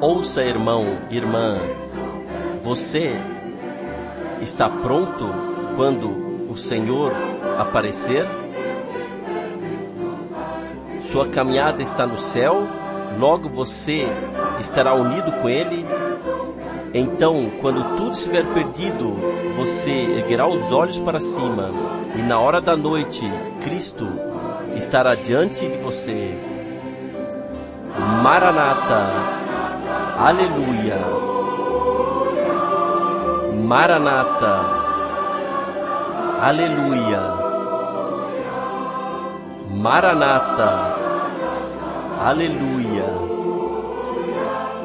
Ouça, irmão, irmã, você está pronto quando o Senhor aparecer? Sua caminhada está no céu, logo você estará unido com Ele. Então, quando tudo estiver perdido, você erguerá os olhos para cima, e na hora da noite, Cristo estará diante de você. Maranata. Aleluia. Maranata. Aleluia. Maranata. Aleluia.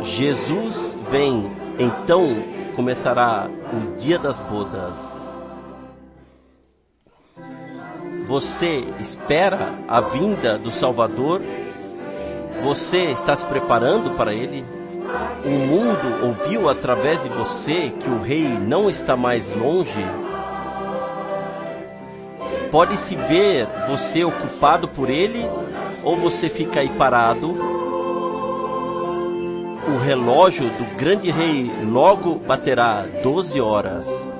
Jesus vem, então começará o dia das bodas. Você espera a vinda do Salvador? Você está se preparando para ele? O mundo ouviu através de você que o rei não está mais longe? Pode-se ver você ocupado por ele ou você fica aí parado? O relógio do grande rei logo baterá 12 horas.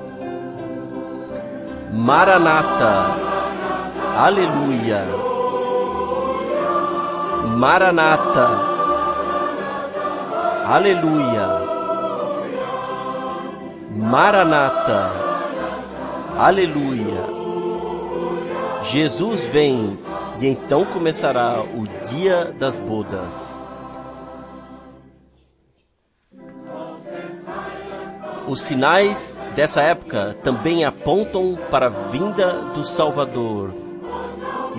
Maranata, aleluia. Maranata, aleluia. Maranata, aleluia. Jesus vem e então começará o dia das bodas. Os sinais dessa época também apontam para a vinda do Salvador.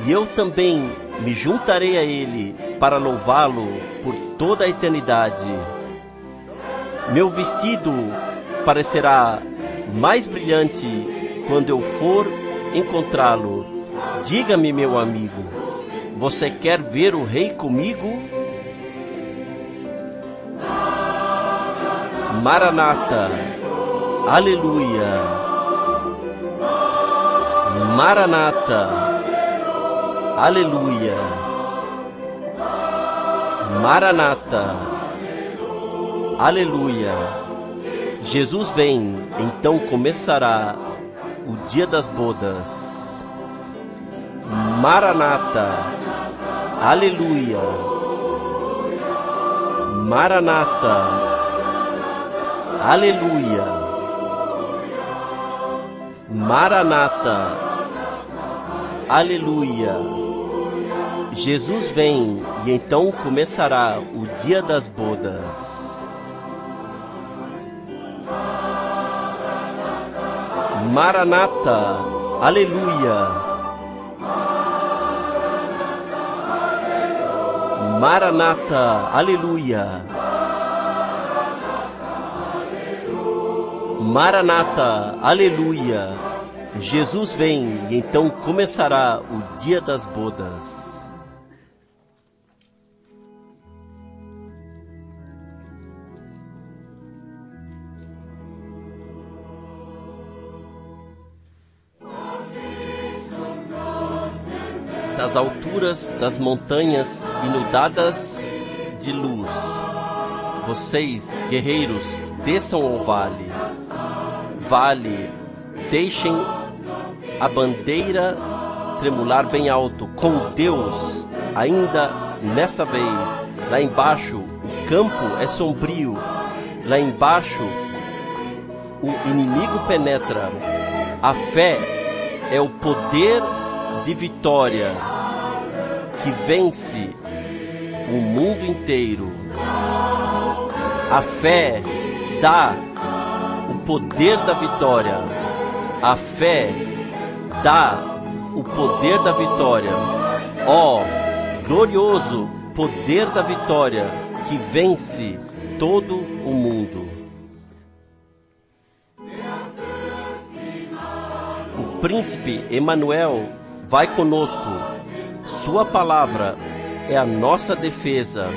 E eu também me juntarei a Ele para louvá-lo por toda a eternidade. Meu vestido parecerá mais brilhante quando eu for encontrá-lo. Diga-me, meu amigo, você quer ver o Rei comigo? Maranata, aleluia. Maranata, aleluia. Maranata, aleluia. Jesus vem, então começará o dia das bodas. Maranata, aleluia. Maranata, aleluia. Maranata, aleluia. Jesus vem e então começará o dia das bodas. Maranata, aleluia. Maranata, aleluia. Maranata, aleluia. Jesus vem e então começará o dia das bodas. Das alturas das montanhas inundadas de luz. Vocês, guerreiros, desçam ao vale. Vale, deixem a bandeira tremular bem alto com Deus, ainda nessa vez. Lá embaixo, o campo é sombrio. Lá embaixo, o inimigo penetra. A fé é o poder de vitória que vence o mundo inteiro. A fé dá o poder da vitória. A fé dá o poder da vitória. Ó, oh, glorioso poder da vitória que vence todo o mundo. O príncipe Emanuel vai conosco. Sua palavra é a nossa defesa.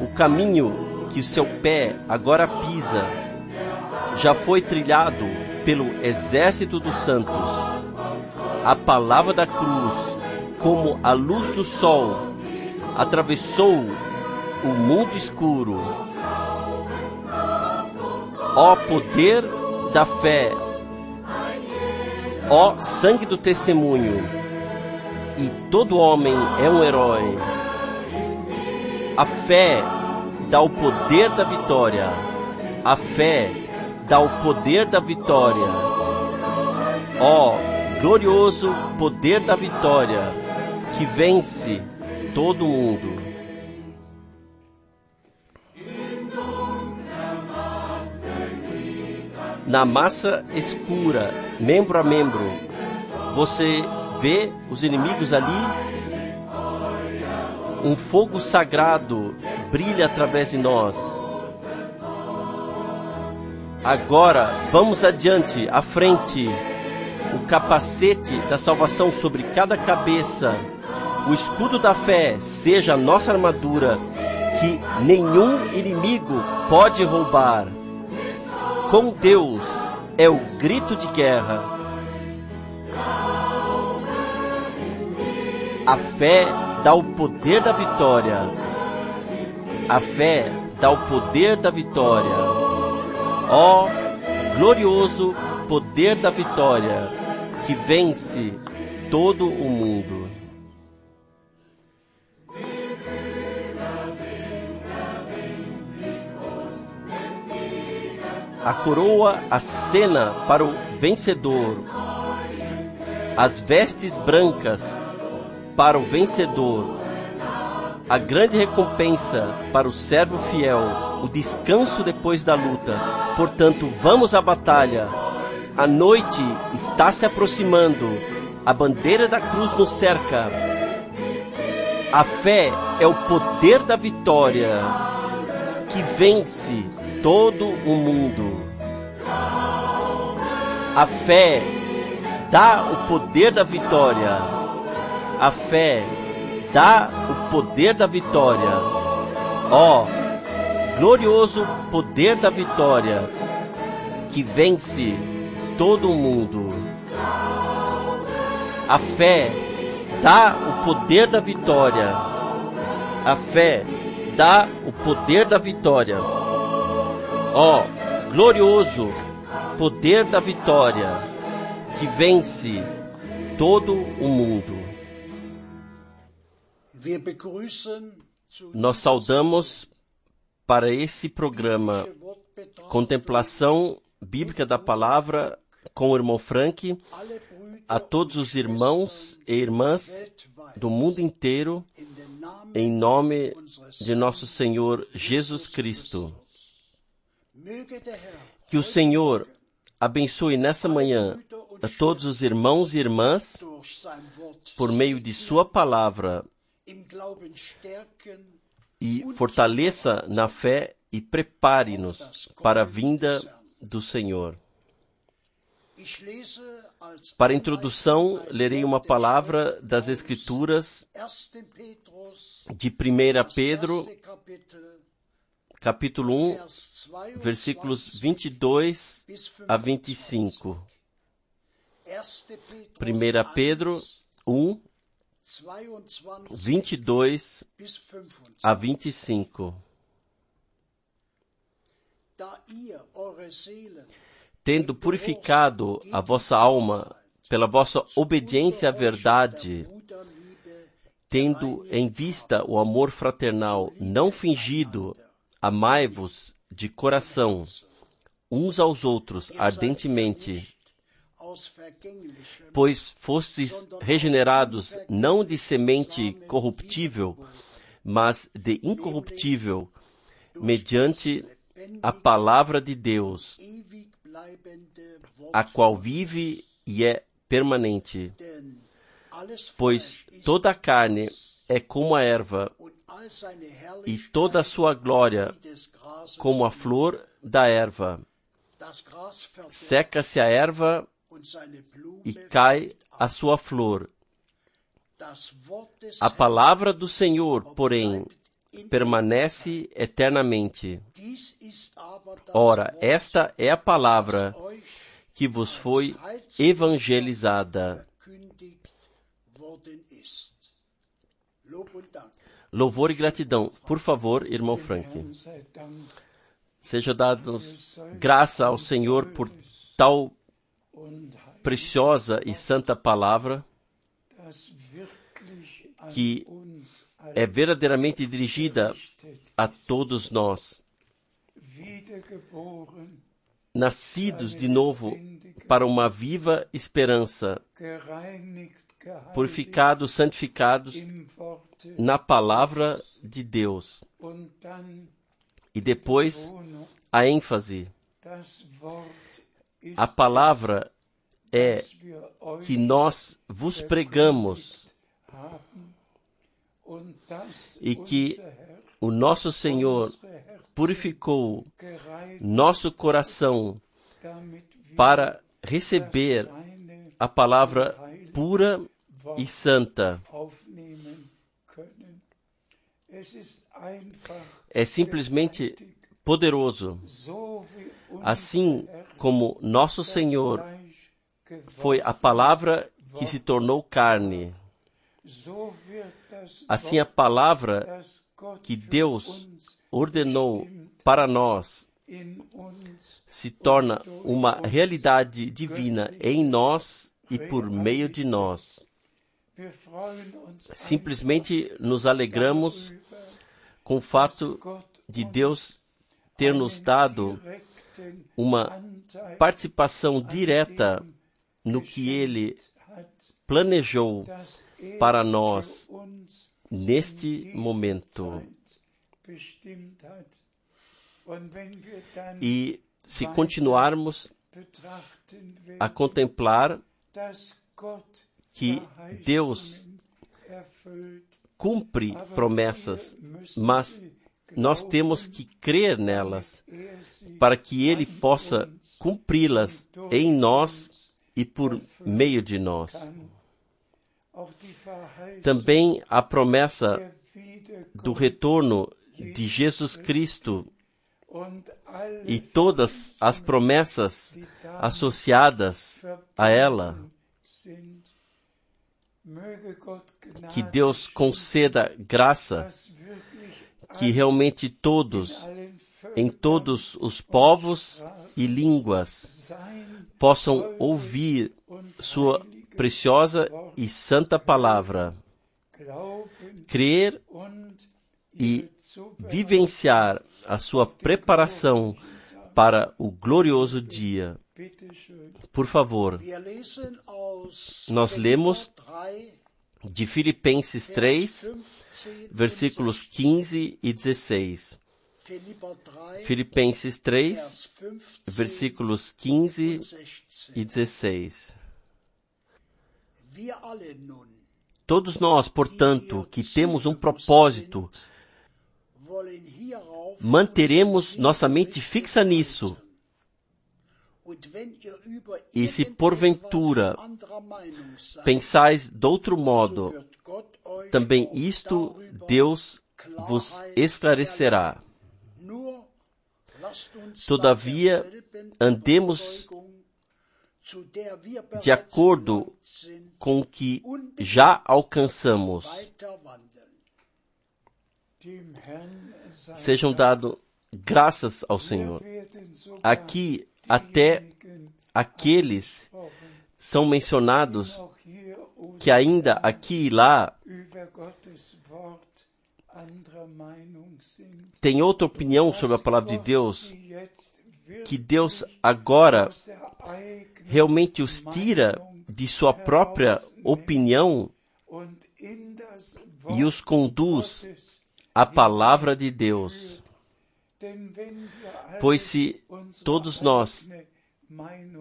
O caminho que o seu pé agora pisa já foi trilhado pelo exército dos santos. A palavra da cruz, como a luz do sol, atravessou o mundo escuro. Ó poder da fé, ó sangue do testemunho, e todo homem é um herói. A fé dá o poder da vitória. A fé dá o poder da vitória. Ó glorioso poder da vitória que vence todo mundo. Na massa escura, membro a membro, você vê os inimigos ali? Um fogo sagrado brilha através de nós. Agora, vamos adiante, à frente. O capacete da salvação sobre cada cabeça. O escudo da fé seja a nossa armadura, que nenhum inimigo pode roubar. Com Deus é o grito de guerra. A fé dá o poder da vitória. A fé dá o poder da vitória. Ó oh, glorioso poder da vitória que vence todo o mundo. A coroa acena para o vencedor, as vestes brancas para o vencedor, a grande recompensa para o servo fiel, o descanso depois da luta. Portanto, vamos à batalha. A noite está se aproximando, a bandeira da cruz nos cerca. A fé é o poder da vitória que vence todo o mundo. A fé dá o poder da vitória a fé dá o poder da vitória. Ó, oh, glorioso poder da vitória que vence todo o mundo. A fé dá o poder da vitória. A fé dá o poder da vitória. Ó, oh, glorioso poder da vitória que vence todo o mundo. Nós saudamos para esse programa Contemplação Bíblica da Palavra com o irmão Frank, a todos os irmãos e irmãs do mundo inteiro, em nome de nosso Senhor Jesus Cristo. Que o Senhor abençoe nessa manhã a todos os irmãos e irmãs por meio de Sua palavra e fortaleça na fé e prepare-nos para a vinda do Senhor. Para a introdução, lerei uma palavra das Escrituras de 1 Pedro, capítulo 1, versículos 22 a 25. 1 Pedro 1, 22 a 25. Tendo purificado a vossa alma pela vossa obediência à verdade, tendo em vista o amor fraternal não fingido, amai-vos de coração uns aos outros ardentemente pois fostes regenerados não de semente corruptível, mas de incorruptível, mediante a palavra de Deus, a qual vive e é permanente. Pois toda a carne é como a erva, e toda a sua glória como a flor da erva. Seca-se a erva e cai a sua flor. A palavra do Senhor, porém, permanece eternamente. Ora, esta é a palavra que vos foi evangelizada. louvor e gratidão. Por favor, irmão Frank. Seja dados graça ao Senhor por tal preciosa e santa palavra que é verdadeiramente dirigida a todos nós, nascidos de novo para uma viva esperança, purificados, santificados na palavra de Deus. E depois a ênfase. A palavra é que nós vos pregamos e que o nosso Senhor purificou nosso coração para receber a palavra pura e santa. É simplesmente poderoso. Assim como nosso Senhor foi a palavra que se tornou carne, assim a palavra que Deus ordenou para nós se torna uma realidade divina em nós e por meio de nós. Simplesmente nos alegramos com o fato de Deus ter nos dado uma participação direta no que Ele planejou para nós neste momento. E se continuarmos a contemplar que Deus cumpre promessas, mas nós temos que crer nelas para que Ele possa cumpri-las em nós e por meio de nós. Também a promessa do retorno de Jesus Cristo e todas as promessas associadas a ela. Que Deus conceda graça que realmente todos, em todos os povos e línguas, possam ouvir Sua preciosa e santa palavra, crer e vivenciar a sua preparação para o glorioso dia. Por favor, nós lemos de Filipenses 3, versículos 15 e 16. Filipenses 3, versículos 15 e 16. Todos nós, portanto, que temos um propósito, manteremos nossa mente fixa nisso. E se porventura pensais de outro modo, também isto Deus vos esclarecerá. Todavia, andemos de acordo com o que já alcançamos. Sejam dados graças ao Senhor. Aqui, até aqueles são mencionados que ainda aqui e lá têm outra opinião sobre a palavra de Deus, que Deus agora realmente os tira de sua própria opinião e os conduz à palavra de Deus. Pois se todos nós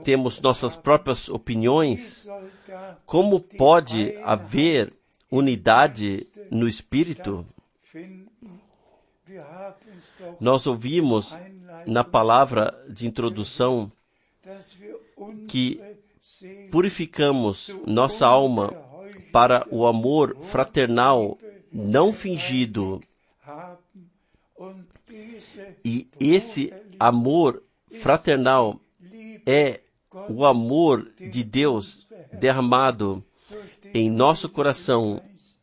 temos nossas próprias opiniões, como pode haver unidade no espírito? Nós ouvimos na palavra de introdução que purificamos nossa alma para o amor fraternal não fingido. E esse amor fraternal é o amor de Deus derramado em nosso coração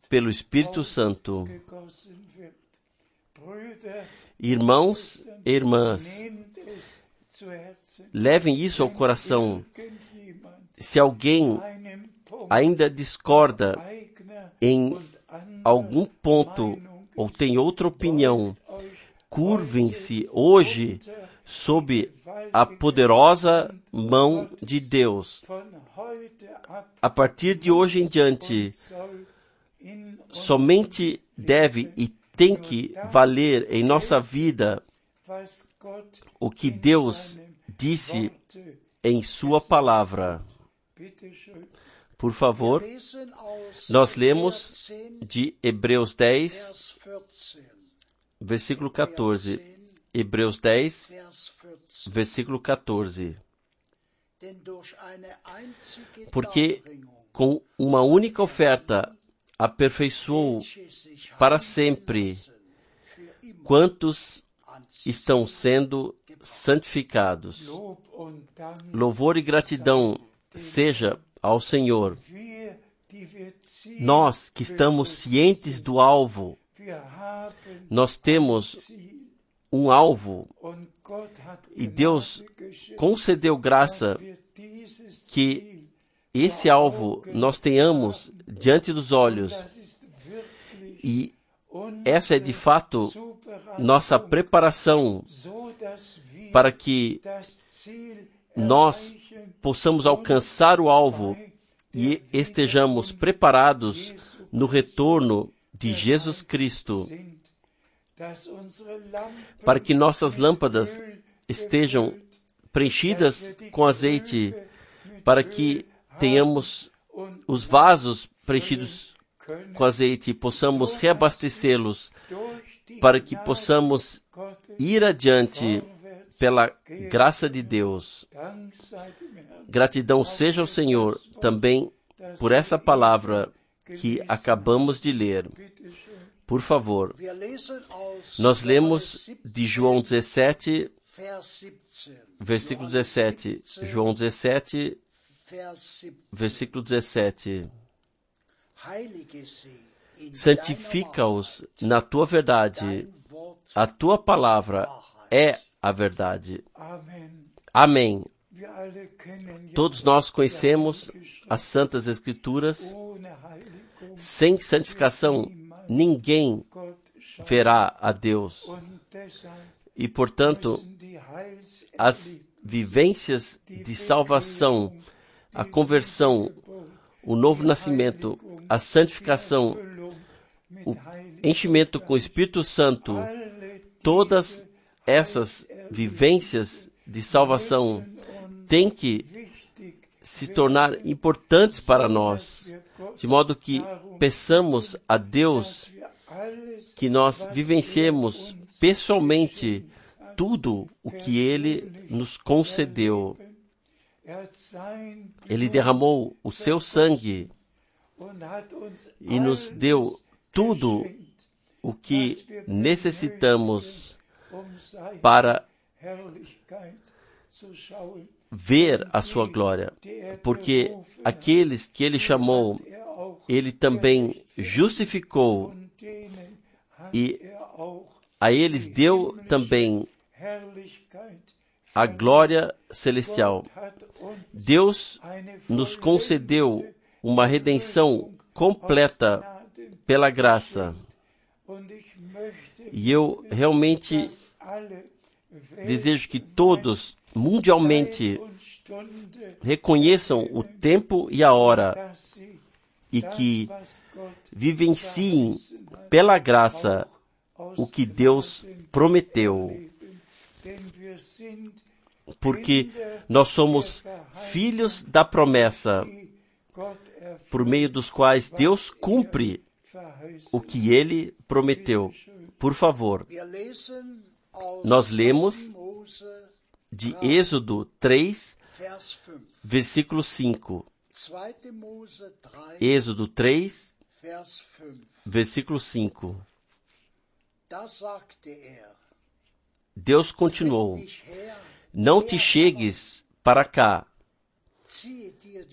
pelo Espírito Santo. Irmãos e irmãs, levem isso ao coração. Se alguém ainda discorda em algum ponto ou tem outra opinião, curvem-se hoje sob a poderosa mão de Deus. A partir de hoje em diante, somente deve e tem que valer em nossa vida o que Deus disse em Sua palavra. Por favor, nós lemos 14, de Hebreus 10, Vers 14. Versículo 14. Hebreus 10, Vers 14. versículo 14. Denn durch eine einzige Porque com uma única oferta aperfeiçoou para sempre quantos estão sendo santificados. Louvor e gratidão seja ao Senhor. Nós que estamos cientes do alvo, nós temos um alvo e Deus concedeu graça que esse alvo nós tenhamos diante dos olhos. E essa é de fato nossa preparação para que nós possamos alcançar o alvo e estejamos preparados no retorno de Jesus Cristo, para que nossas lâmpadas estejam preenchidas com azeite, para que tenhamos os vasos preenchidos com azeite e possamos reabastecê-los, para que possamos ir adiante pela graça de Deus. Gratidão seja ao Senhor também por essa palavra que acabamos de ler. Por favor, nós lemos de João 17, Vers 17. versículo Johannes 17. João 17, Vers 17. versículo 17. Heilige sie in Santifica-os na tua verdade. A tua palavra é a verdade. Amém. Todos nós conhecemos as Santas Escrituras. Sem santificação, ninguém verá a Deus. E, portanto, as vivências de salvação, a conversão, o novo nascimento, a santificação, o enchimento com o Espírito Santo, todas essas vivências de salvação têm que se tornar importantes para nós, de modo que peçamos a Deus que nós vivenciemos pessoalmente tudo o que Ele nos concedeu. Ele derramou o seu sangue e nos deu tudo o que necessitamos para ver a sua glória, porque aqueles que ele chamou, ele também justificou e a eles deu também a glória celestial. Deus nos concedeu uma redenção completa pela graça. E eu realmente desejo que todos mundialmente reconheçam o tempo e a hora e que vivenciem pela graça o que Deus prometeu. Porque nós somos filhos da promessa, por meio dos quais Deus cumpre o que ele prometeu. Por favor, nós lemos de Êxodo 3, Vers 5. versículo 5. 2. Mose 3, Êxodo 3, Vers 5. versículo 5. Da sagte er, Deus continuou: Não te chegues para cá,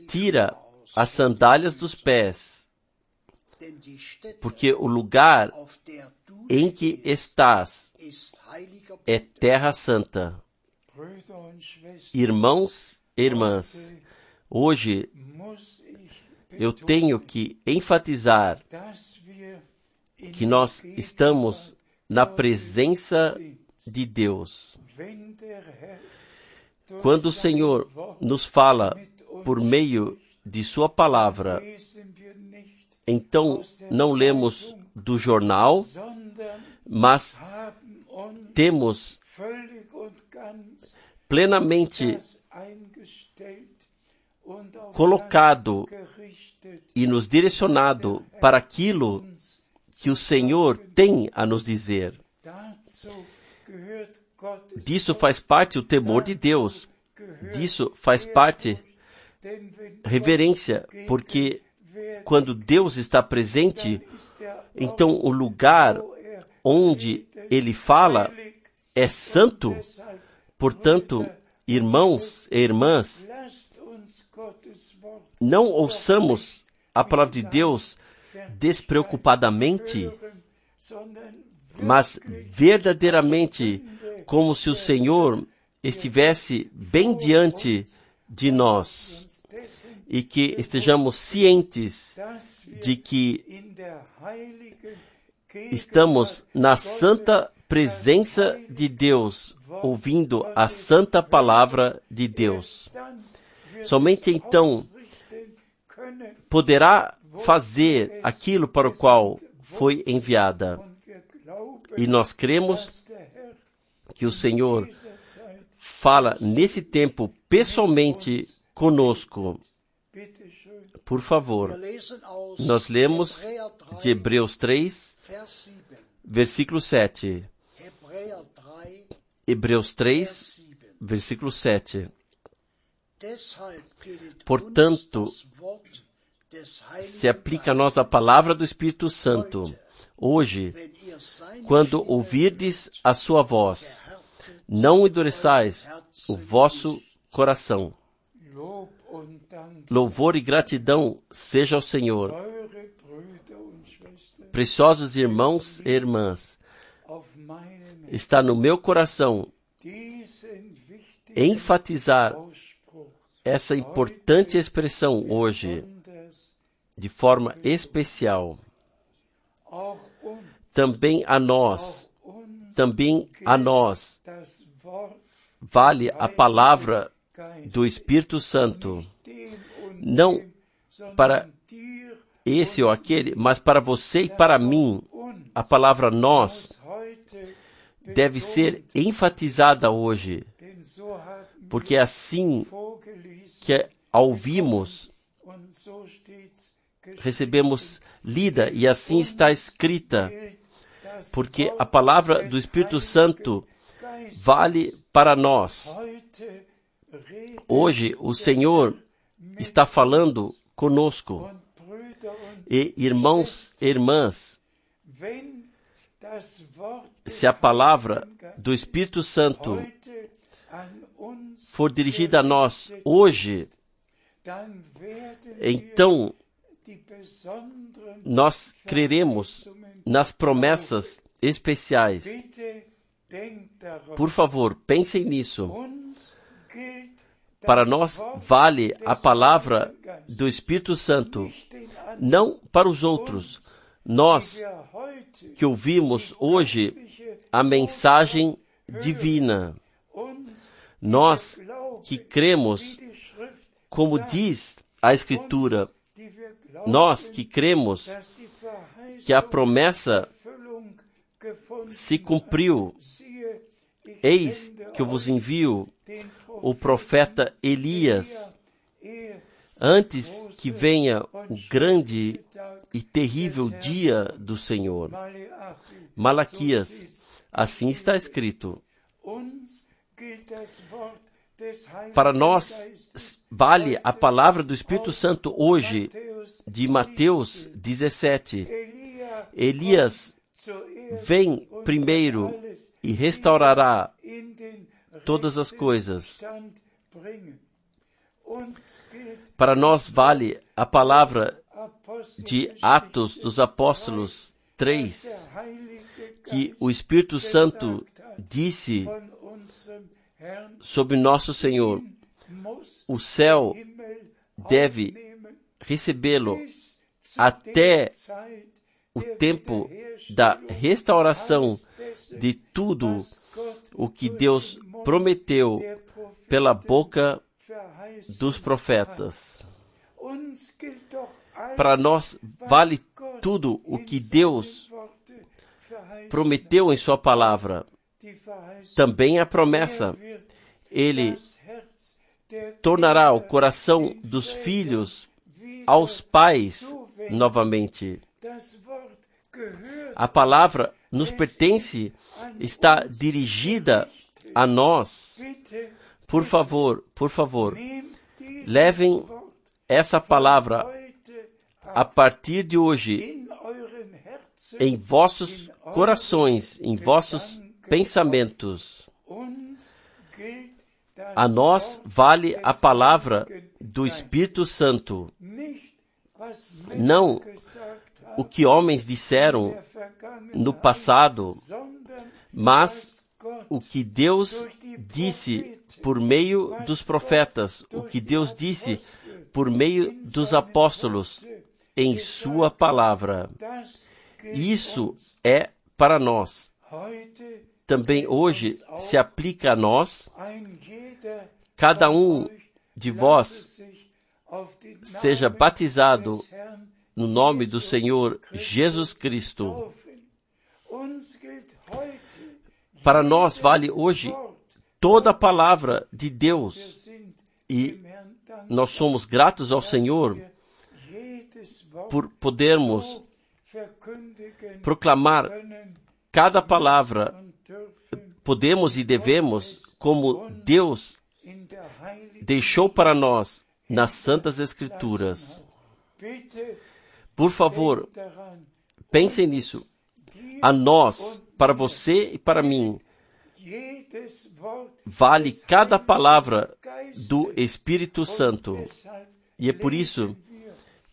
tira as sandálias dos pés, porque o lugar em que estás é terra santa. Irmãos e irmãs, hoje eu tenho que enfatizar que nós estamos na presença de Deus. Quando o Senhor nos fala por meio de Sua palavra, então não lemos do jornal, mas temos plenamente colocado e nos direcionado para aquilo que o Senhor tem a nos dizer. Disso faz parte o temor de Deus. Disso faz parte reverência, porque quando Deus está presente, der então o lugar er onde ele fala é santo. Portanto, irmãos e irmãs, não ouçamos a palavra de Deus despreocupadamente, mas verdadeiramente como se o Senhor estivesse bem diante de nós e que estejamos cientes de que estamos na santa presença de Deus, ouvindo a santa palavra de Deus. Somente então poderá fazer aquilo para o qual foi enviada. E nós cremos que o Senhor fala nesse tempo pessoalmente conosco. Por favor, nós lemos de 3, Hebreus 3, Vers 7. versículo 7. Hebräer 3, Hebreus 3, Vers 7. versículo 7. Deshalb gilt Portanto, Se aplica a nós a palavra do Espírito Santo. Hoje, quando ouvirdes a sua voz, não endureçais o vosso coração. Louvor e gratidão seja ao Senhor. Preciosos irmãos e irmãs, está no meu coração enfatizar essa importante expressão hoje, de forma especial. Também a nós, também a nós, vale a palavra do Espírito Santo. Não para esse ou aquele, mas para você e para mim, a palavra nós deve ser enfatizada hoje, porque é assim que ao ouvimos, recebemos lida e assim está escrita, porque a palavra do Espírito Santo vale para nós. Hoje o Senhor está falando conosco. E irmãos e irmãs, se a palavra do Espírito Santo for dirigida a nós hoje, então nós creremos nas promessas especiais. Por favor, pensem nisso. Para nós vale a palavra do Espírito Santo, não para os outros. Nós que ouvimos hoje a mensagem divina, nós que cremos, como diz a Escritura, nós que cremos que a promessa se cumpriu. Eis que eu vos envio o profeta Elias, antes que venha o grande e terrível dia do Senhor. Malaquias, assim está escrito. Para nós vale a palavra do Espírito Santo hoje, de Mateus 17. Elia Elias vem primeiro e restaurará todas as coisas. Para nós vale a palavra de Atos dos Apóstolos 3 que o Espírito Santo disse sobre nosso Senhor: o céu deve recebê-lo até o tempo da restauração de tudo o que Deus prometeu pela boca dos profetas. Para nós vale tudo o que Deus prometeu em Sua palavra. Também a promessa. Ele tornará o coração dos filhos aos pais novamente. A palavra nos pertence, está dirigida a nós. Por favor, por favor, levem essa palavra a partir de hoje em vossos corações, em vossos pensamentos. A nós vale a palavra do Espírito Santo, não o que homens disseram no passado, mas o que Deus disse por meio dos profetas, o que Deus disse por meio dos apóstolos em Sua palavra. Isso é para nós. Também hoje se aplica a nós. Cada um de vós seja batizado no nome do Senhor Jesus Cristo. Para nós vale hoje toda a palavra de Deus e nós somos gratos ao Senhor por podermos proclamar cada palavra. Podemos e devemos, como Deus deixou para nós nas Santas Escrituras. Por favor, pensem nisso. A nós, para você e para mim, vale cada palavra do Espírito Santo. E é por isso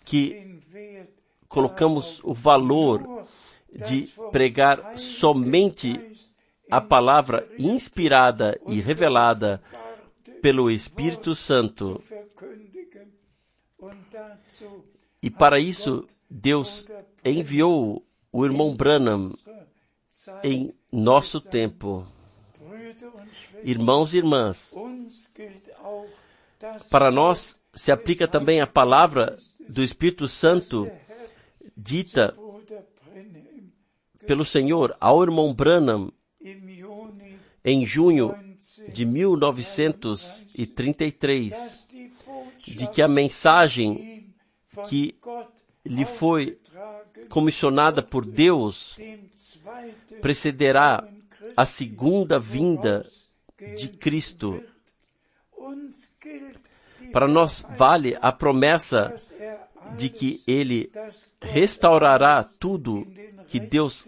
que colocamos o valor de pregar somente a palavra inspirada e revelada pelo Espírito Santo. E para isso, Deus enviou o irmão Branham em nosso tempo. Irmãos e irmãs, para nós se aplica também a palavra do Espírito Santo dita pelo Senhor ao irmão Branham em junho de 1933, de que a mensagem que lhe foi comissionada por Deus precederá a segunda vinda de Cristo. Para nós vale a promessa de que Ele restaurará tudo, que Deus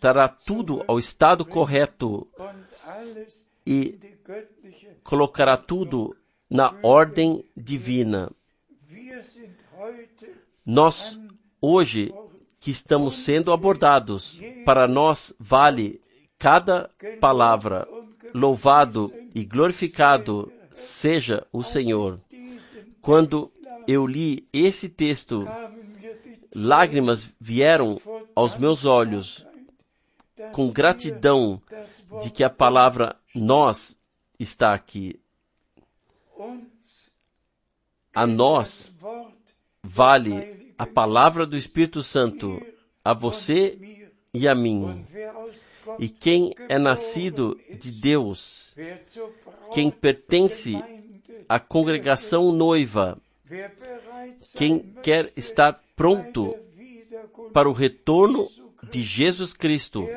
dará tudo ao estado correto e colocará tudo na ordem divina. Nós, hoje, que estamos sendo abordados, para nós vale cada palavra. Louvado e glorificado seja o Senhor. Quando eu li esse texto, lágrimas vieram aos meus olhos com gratidão de que a palavra nós está aqui. A nós vale a palavra do Espírito Santo a você e a mim. E quem é nascido de Deus, quem pertence à congregação noiva, quem quer estar pronto para o retorno de Jesus Cristo,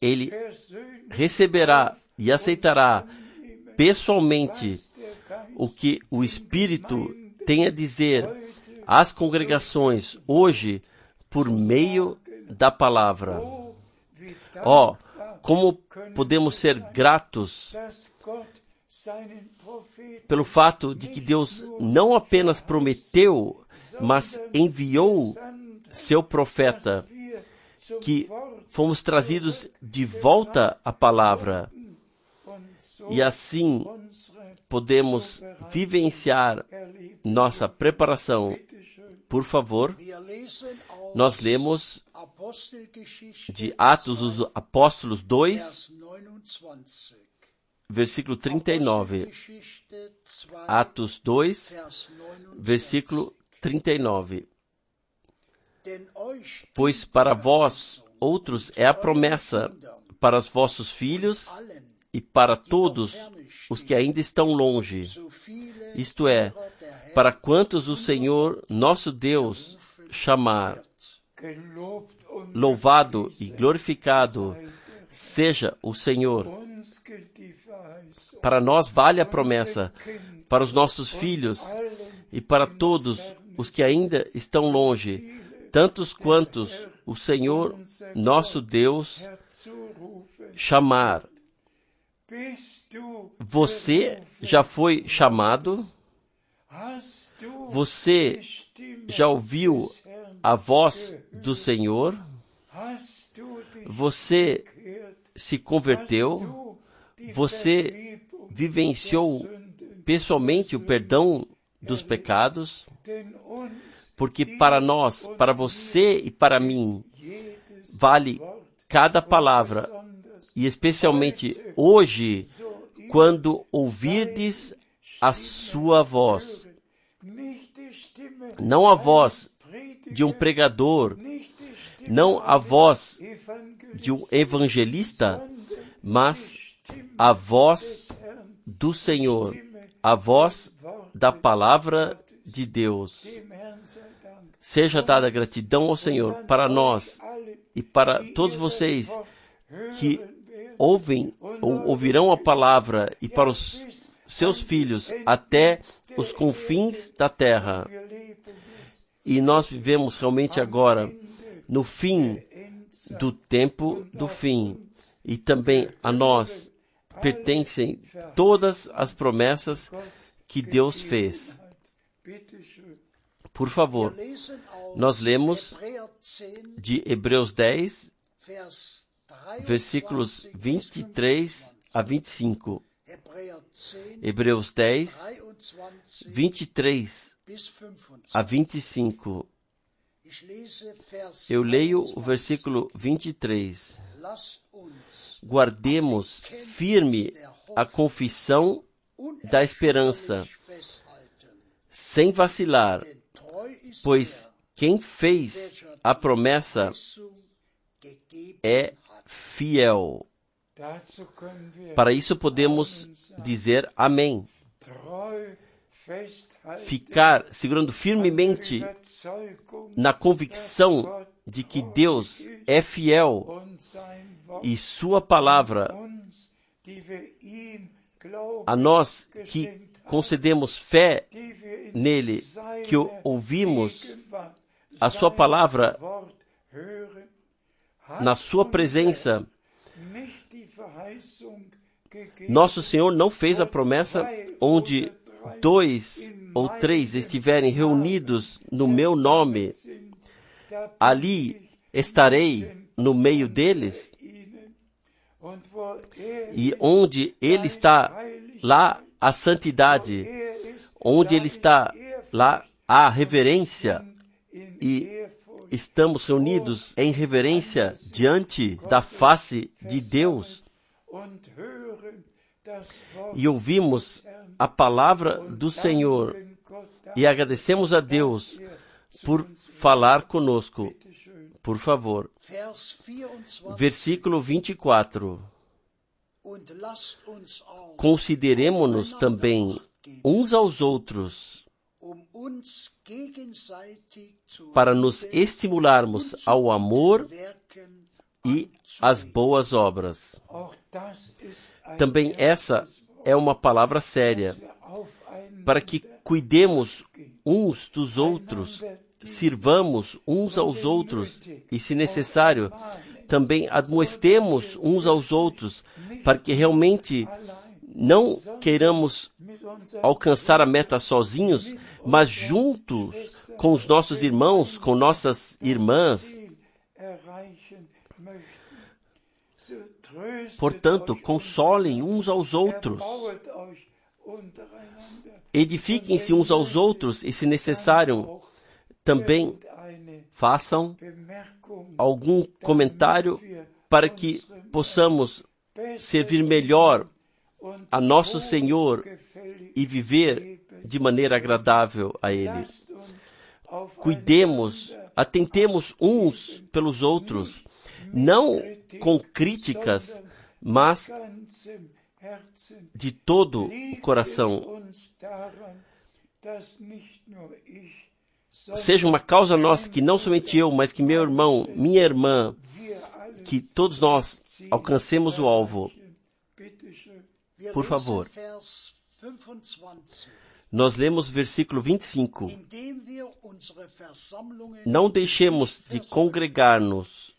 ele receberá e aceitará pessoalmente o que o Espírito tem a dizer às congregações hoje por meio da palavra. Ó, oh, como podemos ser gratos pelo fato de que Deus não apenas prometeu mas enviou seu profeta, que fomos trazidos de volta à palavra e assim podemos vivenciar nossa preparação. Por favor, nós lemos de Atos dos Apóstolos 2, Vers 29. versículo 39. Apostelgeschichte 2, Atos 2, Vers 29. versículo 39. Denn euch Pois para vós outros é a promessa, para os vossos filhos e para todos os que ainda estão longe, isto é, para quantos o Senhor nosso Deus chamar. Louvado e glorificado seja o Senhor. Para nós vale a promessa, para os nossos filhos e para todos os que ainda estão longe, tantos quantos o Senhor nosso Deus chamar. Você já foi chamado? Você já ouviu a voz do Senhor? Você se converteu? Você Vivenciou pessoalmente o perdão dos pecados? Porque para nós, para você e para mim, vale cada palavra, e especialmente hoje, quando ouvirdes a sua voz, não a voz de um pregador, não a voz de um evangelista, mas a voz do Senhor, a voz da palavra de Deus. Seja dada gratidão ao Senhor para nós e para todos vocês que ouvem ou ouvirão a palavra e para os seus filhos até os confins da terra. E nós vivemos realmente agora no fim do tempo do fim. E também a nós pertencem todas as promessas que Deus fez. Por favor, nós lemos Hebräer 10, de Hebreus 10, Vers 23 versículos bis 23 a 25. Hebräer 10, Hebreus 10, 23 23 bis 25. a 25. Ich lese Vers Eu leio o 23. versículo 23. Lasst uns Guardemos firme a confissão da esperança, sem vacilar, pois quem fez a promessa é. Fiel. Para isso podemos dizer amém. Ficar segurando firmemente na convicção de que Deus é fiel e Sua palavra a nós que concedemos fé nele, que ouvimos a Sua palavra na Sua presença. Nosso Senhor não fez a promessa onde dois ou três estiverem reunidos no meu nome, ali estarei no meio deles, e onde Ele está, lá a santidade, onde Ele está, lá a reverência, e estamos reunidos em reverência diante da face de Deus e ouvimos a palavra do Senhor e agradecemos a Deus por falar conosco. Por favor. Vers 24. Versículo 24. Und lasst uns auch Consideremos-nos também uns aos outros para nos estimularmos ao amor e às boas obras. Também essa é uma palavra séria, para que cuidemos uns dos outros, sirvamos uns aos outros e, se necessário, também admoestemos uns aos outros, para que realmente não queiramos alcançar a meta sozinhos, mas juntos com os nossos irmãos, com nossas irmãs. Portanto, consolem uns aos outros, edifiquem-se uns aos outros e, se necessário, também façam algum comentário para que possamos servir melhor a nosso Senhor e viver de maneira agradável a Ele. Cuidemos, atentemos uns pelos outros, não com críticas, mas de todo o coração. Seja uma causa nossa que não somente eu, mas que meu irmão, minha irmã, que todos nós alcancemos o alvo. Por favor. Vers 25. Nós lemos versículo 25. Indem wir unsere Versammlungen Não deixemos de congregar-nos,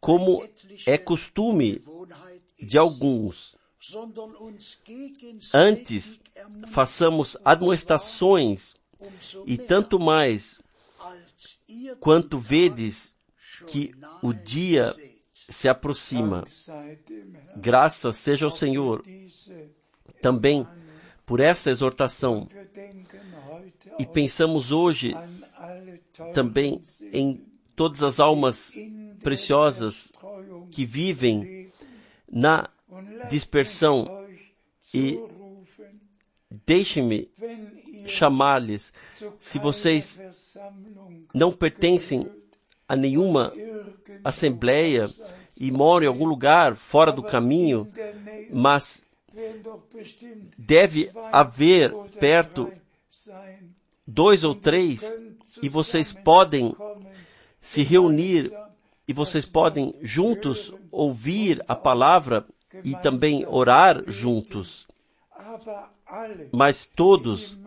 como é costume de alguns. Antes, façamos admoestações, e tanto mais quanto vedes que o dia. Se aproxima. Graças seja ao Senhor também por essa exortação. E pensamos hoje também em todas as almas preciosas que vivem na dispersão e deixem-me chamar-lhes. Se vocês não pertencem a nenhuma assembleia e moram em algum lugar fora do caminho, mas deve haver perto dois ou três e vocês podem se reunir e vocês podem juntos ouvir a palavra e também orar juntos. Mas todos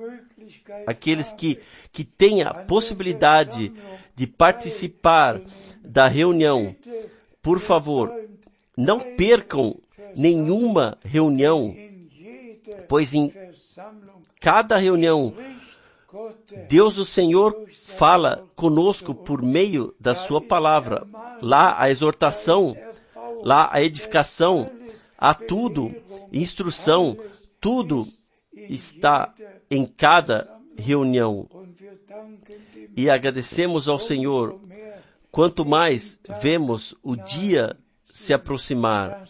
aqueles que, que têm a possibilidade de participar da reunião, por favor, não percam nenhuma reunião, pois em cada reunião Deus o Senhor fala conosco por meio da sua palavra. Lá a exortação, lá a edificação, há tudo, instrução, tudo está em cada reunião. E agradecemos ao Senhor quanto mais vemos o dia se aproximar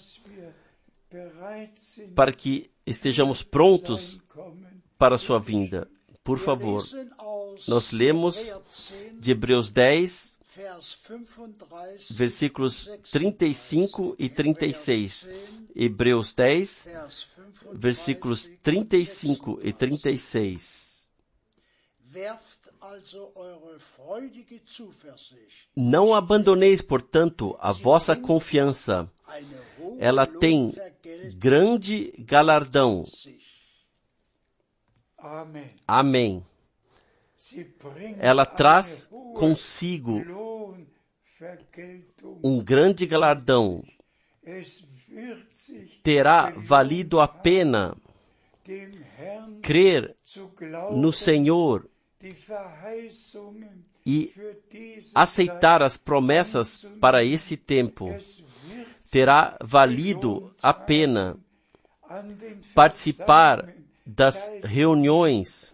para que estejamos prontos para a sua vinda. Por favor, nós lemos Hebräer 10, de Hebreus 10, Vers 35, versículos 35 e 36. Hebreus 10, Vers 35, versículos 35 e 36. Não abandoneis, portanto, a vossa confiança. Ela tem grande galardão. Amém. Ela traz consigo um grande galardão. Terá valido a pena crer no Senhor e aceitar as promessas para esse tempo. Terá valido a pena participar das reuniões,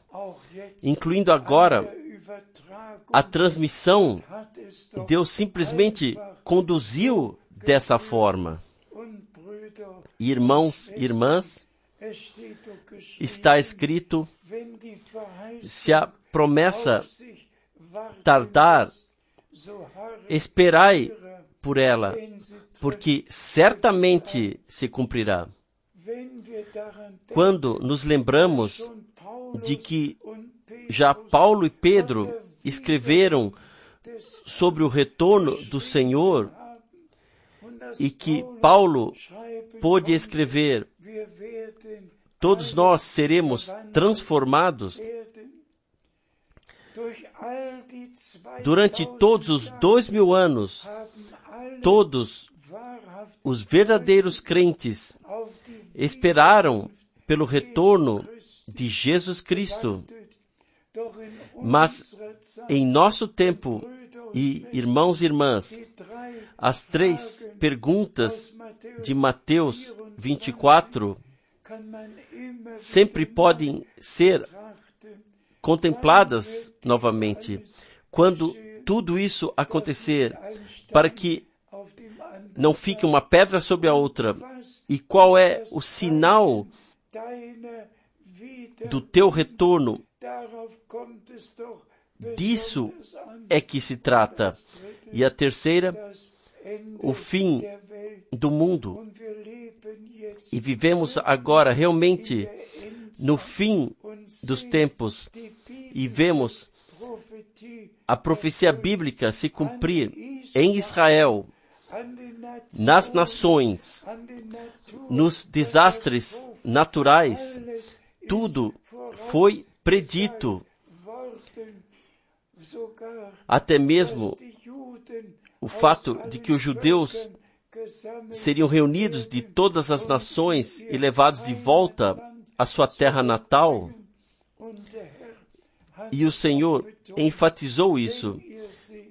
incluindo agora a transmissão. Deus simplesmente conduziu dessa forma. Irmãos, irmãs, está escrito: se a promessa tardar, esperai por ela, porque certamente se cumprirá. Quando nos lembramos de que já Paulo e Pedro escreveram sobre o retorno do Senhor e que Paulo pôde escrever: Todos nós seremos transformados werden durch all die 2000 durante todos os dois mil anos. Todos os verdadeiros crentes esperaram pelo retorno de Jesus Cristo. Mas em nosso tempo, e irmãos e irmãs, as três perguntas de Mateus 24 kann man immer sempre podem ser contempladas novamente quando tudo isso acontecer, para que não fique uma pedra sobre a outra. E qual é o sinal do teu retorno? Disso é que se trata. E a terceira, o fim do mundo. E vivemos agora realmente no fim dos tempos e vemos a profecia bíblica se cumprir em Israel, nas nações, nos desastres naturais. Tudo foi predito, até mesmo o fato de que os judeus seriam reunidos de todas as nações e levados de volta à sua terra natal. E o Senhor enfatizou isso.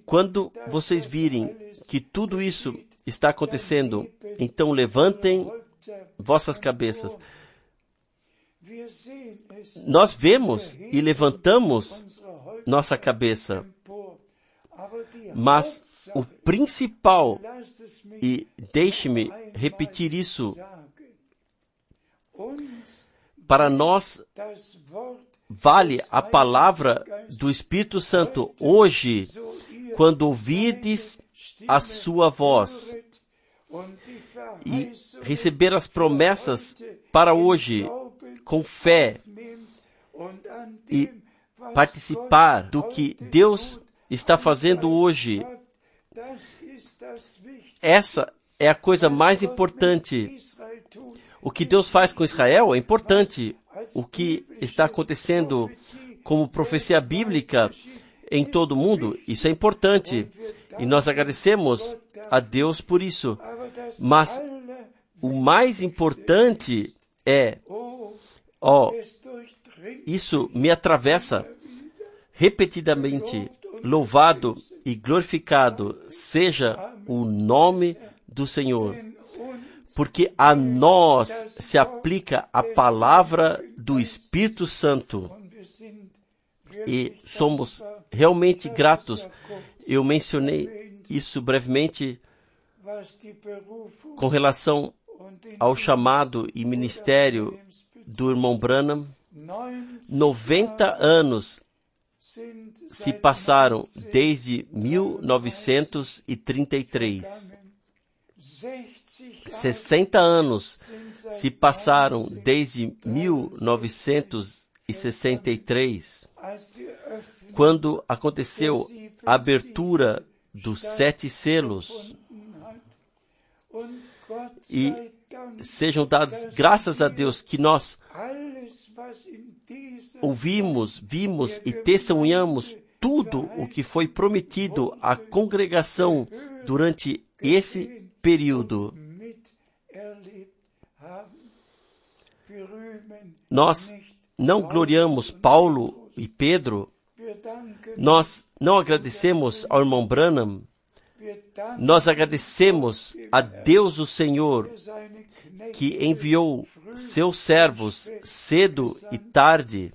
Quando vocês virem que tudo isso está acontecendo, então levantem vossas cabeças. Nós vemos e levantamos nossa cabeça, mas o principal, e deixe-me repetir isso, para nós vale a palavra do Espírito Santo hoje, quando ouvirdes a sua voz e receber as promessas para hoje com fé e participar do que Deus está fazendo hoje. Essa é a coisa mais importante. O que Deus faz com Israel é importante. O que está acontecendo como profecia bíblica em todo o mundo, isso é importante. E nós agradecemos a Deus por isso. Mas o mais importante é, oh, ó, durchdringt isso me atravessa repetidamente. Louvado e glorificado seja o nome do Senhor. porque a nós se aplica a palavra do Espírito Santo e somos realmente gratos. Eu mencionei isso brevemente com relação ao chamado e ministério do irmão Branham. 90 anos se passaram desde 1933. 60 Jahre 60 anos se passaram desde 1963, als die Öffnung quando aconteceu a abertura dos sete selos. E sejam dadas graças a Deus que nós ouvimos, vimos e testemunhamos tudo o que foi prometido à congregação durante esse período. Nós não gloriamos Paulo e Pedro, nós não agradecemos ao irmão Branham, nós agradecemos a Deus o Senhor que enviou seus servos cedo e tarde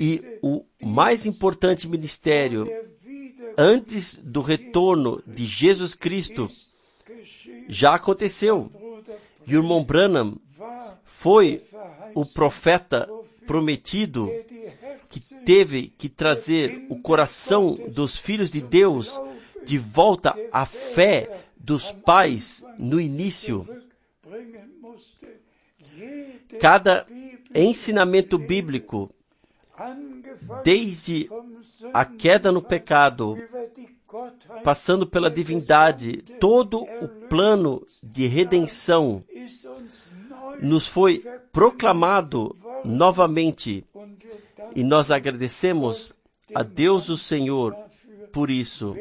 e o mais importante ministério antes do retorno de Jesus Cristo já aconteceu. E o irmão Branham foi o profeta prometido que teve que trazer o coração dos filhos de Deus de volta à fé dos pais no início. Cada ensinamento bíblico, desde a queda no pecado, passando pela divindade, todo o plano de redenção nos foi proclamado novamente e nós agradecemos a Deus o Senhor por isso.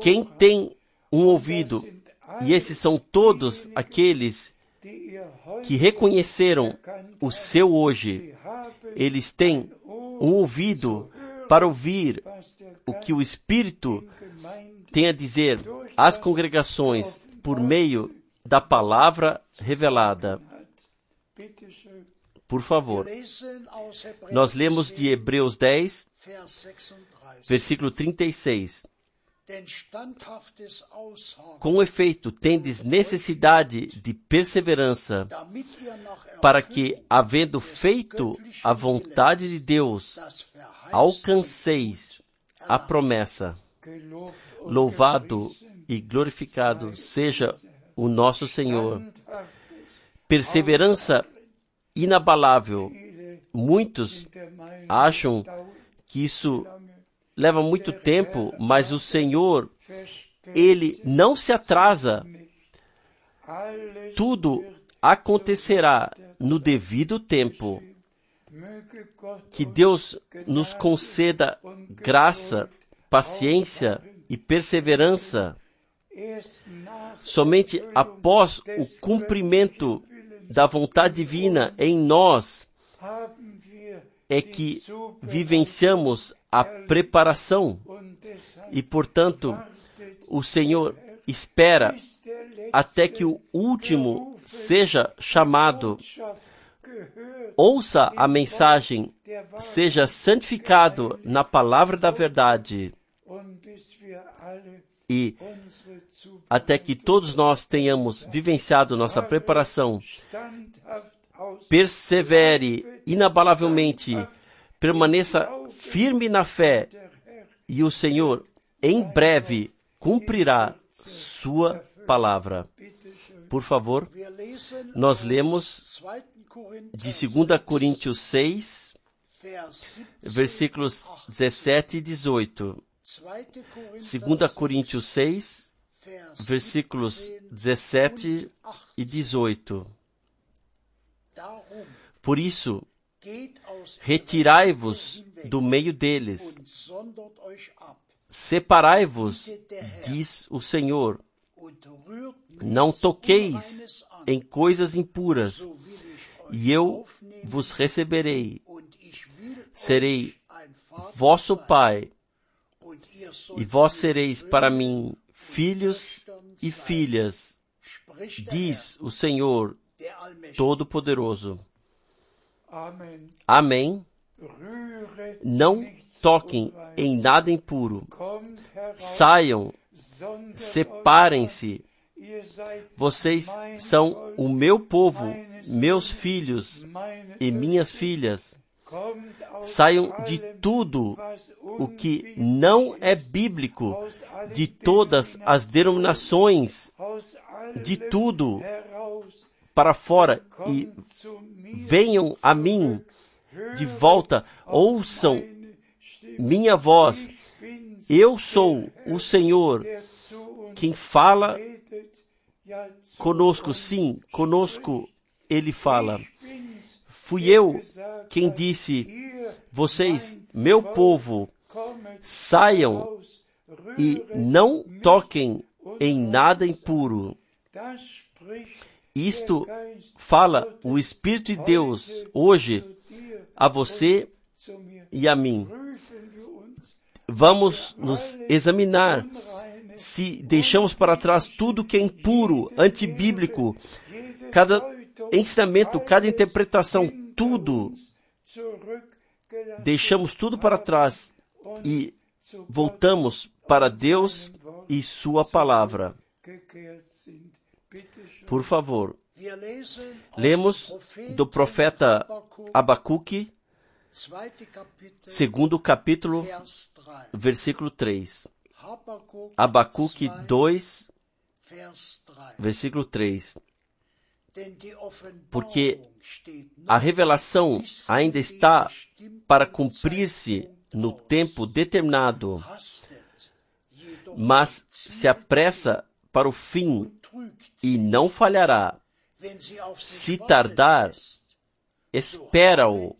Quem tem um ouvido, e esses são todos aqueles que reconheceram o seu hoje, eles têm um ouvido para ouvir o que o Espírito tem a dizer às congregações por meio da palavra revelada. Por favor, nós lemos 10, de Hebreus 10, Vers 36. versículo 36. Com efeito, tendes necessidade de perseverança, para que, havendo feito a vontade de Deus, alcanceis a promessa. Louvado e glorificado seja o nosso Senhor. Perseverança inabalável. Muitos acham que isso. Leva muito tempo, mas o Senhor, ele não se atrasa. Tudo acontecerá no devido tempo. Que Deus nos conceda graça, paciência e perseverança somente após o cumprimento da vontade divina em nós é que vivenciamos a preparação. E, portanto, o Senhor espera até que o último seja chamado, ouça a mensagem, seja santificado na palavra da verdade. E até que todos nós tenhamos vivenciado nossa preparação, persevere inabalavelmente, permaneça firme na fé e o Senhor em breve cumprirá sua palavra. Por favor, nós lemos 2. Korinther de 2 Coríntios 6, Vers 17, versículos 17 e 18. 2. Korinther 2 Coríntios 6, Vers versículos 17 17 und e 18. Darum Por isso, retirai-vos do meio deles, separai-vos, diz o Senhor, não toqueis em coisas impuras, e eu vos receberei, serei vosso Pai, e vós sereis para mim filhos e filhas, diz o Senhor. Todo-Poderoso. Amém. Não toquem em nada impuro. Saiam, separem-se. Vocês são o meu povo, meus filhos e minhas filhas. Saiam de tudo o que não é bíblico, de todas as denominações, de tudo para fora e venham a mim de volta, ouçam minha voz. Eu sou o Senhor, quem fala conosco, sim, conosco ele fala. Fui eu quem disse: Vocês, meu povo, saiam e não toquem em nada impuro. Isto fala o Espírito de Deus hoje a você e a mim. Vamos nos examinar se deixamos para trás tudo que é impuro, antibíblico, cada ensinamento, cada interpretação, tudo, deixamos tudo para trás e voltamos para Deus e Sua palavra. Por favor, lemos do profeta Abacuque, segundo capítulo, Vers 3. versículo 3. Habakkuk, Abacuque 2, 2, Vers 3. versículo 3. Denn die Offenbarung Porque A revelação ainda está para cumprir-se no tempo determinado, mas se apressa para o fim e não falhará. Se tardar, Espera-o,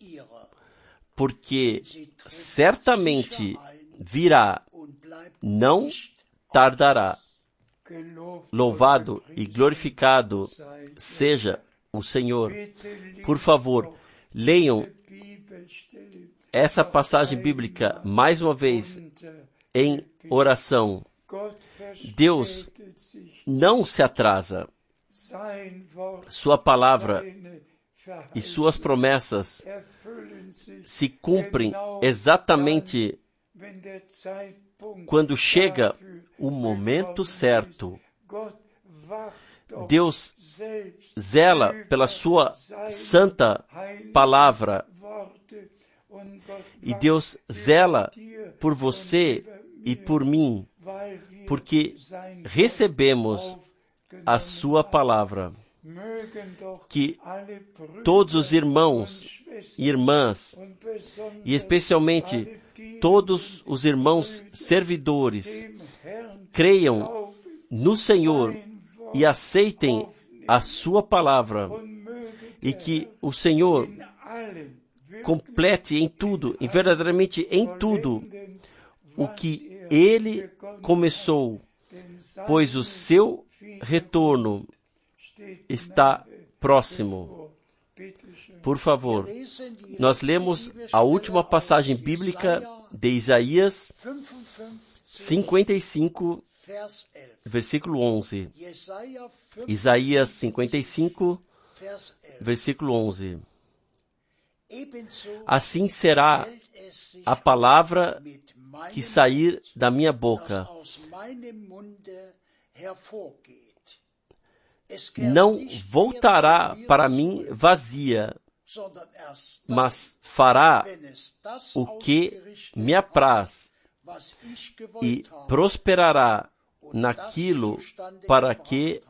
porque certamente virá, não tardará. Louvado e glorificado seja o Senhor. Por favor, leiam essa passagem bíblica mais uma vez em oração. Deus Não se atrasa. Sua palavra e suas promessas se cumprem exatamente quando chega o momento certo. Deus zela pela sua santa palavra. E Deus zela por você e por mim, porque recebemos a sua palavra. Que todos os irmãos e irmãs, e especialmente todos os irmãos servidores, creiam no Senhor e aceitem a sua palavra e que o Senhor complete em tudo, e verdadeiramente em tudo, o que ele começou, pois o seu retorno está próximo. Por favor, nós lemos a última passagem bíblica de Isaías 55, 55, Vers 11. versículo 11. Jesaja 55, Isaías 55, Vers 11. versículo 11. Ebenso Assim será a palavra que sair da minha boca. Não voltará para mim vazia, mas fará o que me apraz e prosperará naquilo para que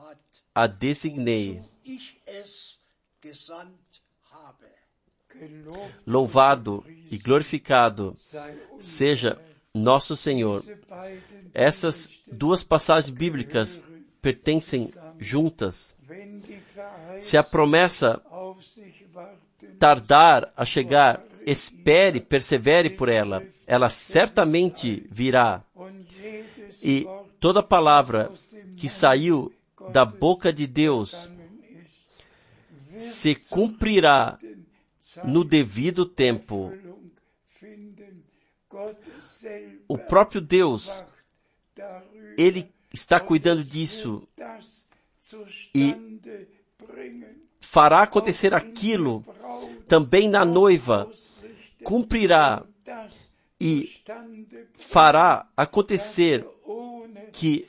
a designei. Louvado e glorificado seja nosso Senhor. Essas duas passagens bíblicas pertencem juntas. Se a promessa tardar a chegar, espere, persevere por ela. Ela certamente virá. E toda palavra que saiu da boca de Deus se cumprirá no devido tempo. O próprio Deus, ele está cuidando disso bringen, fará acontecer aquilo também na noiva, cumprirá e fará acontecer que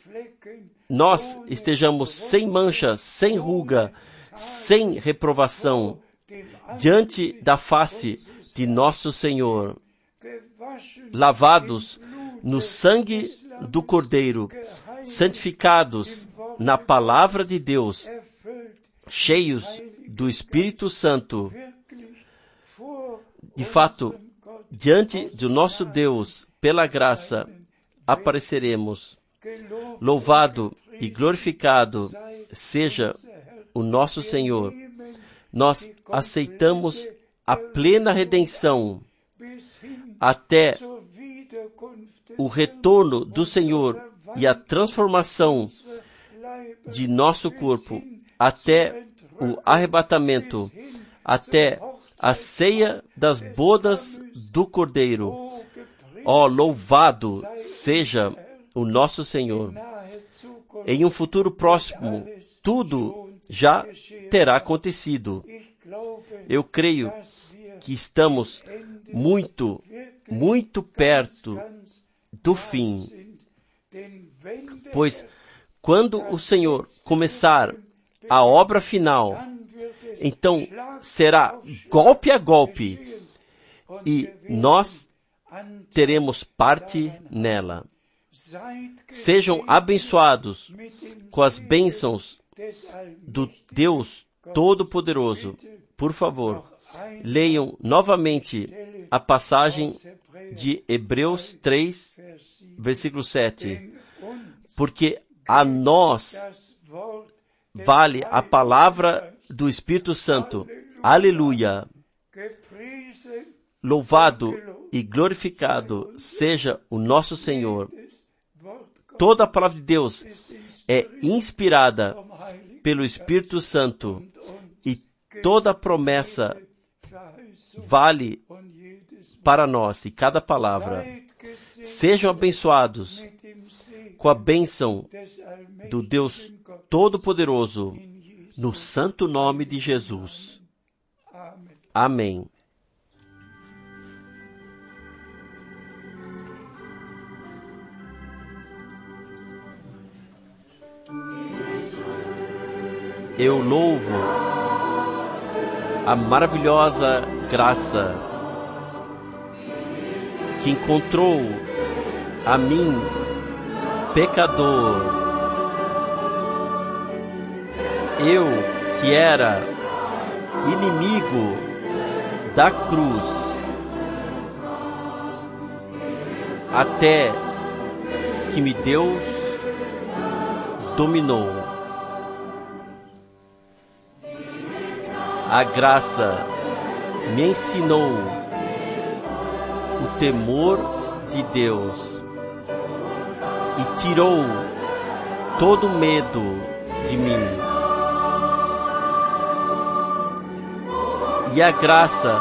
nós estejamos sem mancha, sem ruga, sem reprovação, diante da face de nosso Senhor, lavados no sangue do Cordeiro, santificados na palavra de Deus, cheios do Espírito Santo, de fato, diante do nosso Deus, pela graça, apareceremos. Louvado e glorificado seja o nosso Senhor. Nós aceitamos a plena redenção até o retorno do Senhor e a transformação de nosso corpo, até o arrebatamento, até a ceia das bodas do Cordeiro. Ó, louvado seja o nosso Senhor. Em um futuro próximo, tudo já terá acontecido. Eu creio que estamos muito, muito perto do fim, pois quando o Senhor começar a obra final, então será golpe a golpe e nós teremos parte nela. Sejam abençoados com as bênçãos do. Deus Todo-Poderoso. Por favor, leiam novamente a passagem de Hebreus 3, Vers 7. versículo 7. Denn uns Porque a nós vale a palavra do Espírito Santo. Aleluia! Louvado e glorificado seja o nosso Senhor. Toda a palavra de Deus é inspirada pelo Espírito Santo e toda promessa vale para nós e cada palavra. Sejam abençoados com a bênção do Deus Todo-Poderoso, no santo nome de Jesus. Amém. Eu louvo a maravilhosa graça que encontrou a mim, pecador. Eu que era inimigo da cruz, até que me Deus dominou. A graça me ensinou o temor de Deus e tirou todo medo de mim. E a graça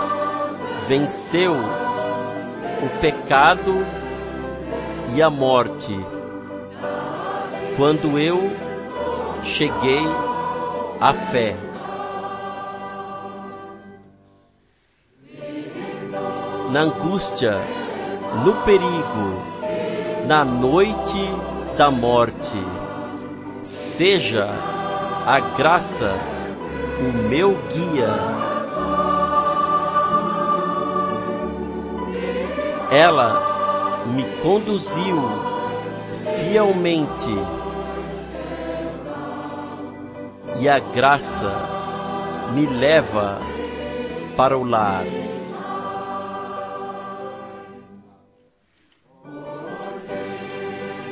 venceu o pecado e a morte quando eu cheguei à fé. Na angústia, no perigo, na noite da morte, seja a graça o meu guia. Ela me conduziu fielmente e a graça me leva para o lar.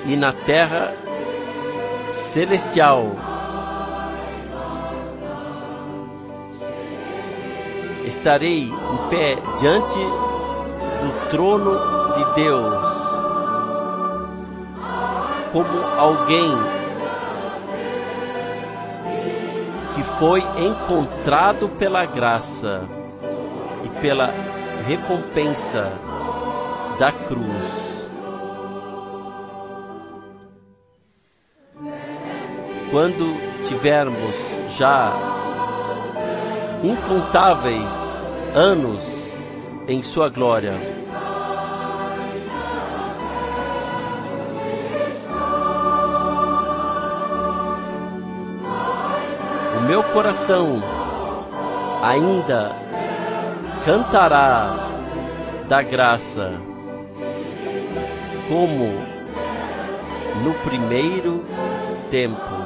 E na terra celestial estarei em pé diante do trono de Deus como alguém que foi encontrado pela graça e pela recompensa da cruz. Quando tivermos já incontáveis anos em Sua glória, o meu coração ainda cantará da graça, como no primeiro tempo.